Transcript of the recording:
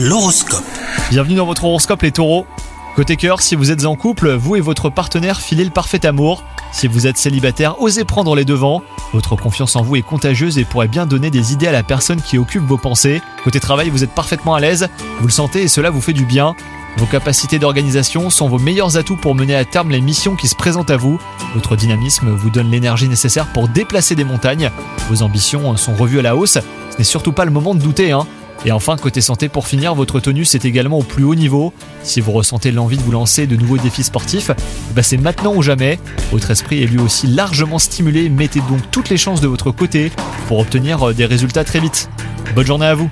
L'horoscope. Bienvenue dans votre horoscope les taureaux. Côté cœur, si vous êtes en couple, vous et votre partenaire filez le parfait amour. Si vous êtes célibataire, osez prendre les devants. Votre confiance en vous est contagieuse et pourrait bien donner des idées à la personne qui occupe vos pensées. Côté travail, vous êtes parfaitement à l'aise, vous le sentez et cela vous fait du bien. Vos capacités d'organisation sont vos meilleurs atouts pour mener à terme les missions qui se présentent à vous. Votre dynamisme vous donne l'énergie nécessaire pour déplacer des montagnes. Vos ambitions sont revues à la hausse. Ce n'est surtout pas le moment de douter, hein. Et enfin, côté santé, pour finir, votre tenue c'est également au plus haut niveau. Si vous ressentez l'envie de vous lancer de nouveaux défis sportifs, bah c'est maintenant ou jamais. Votre esprit est lui aussi largement stimulé, mettez donc toutes les chances de votre côté pour obtenir euh, des résultats très vite. Bonne journée à vous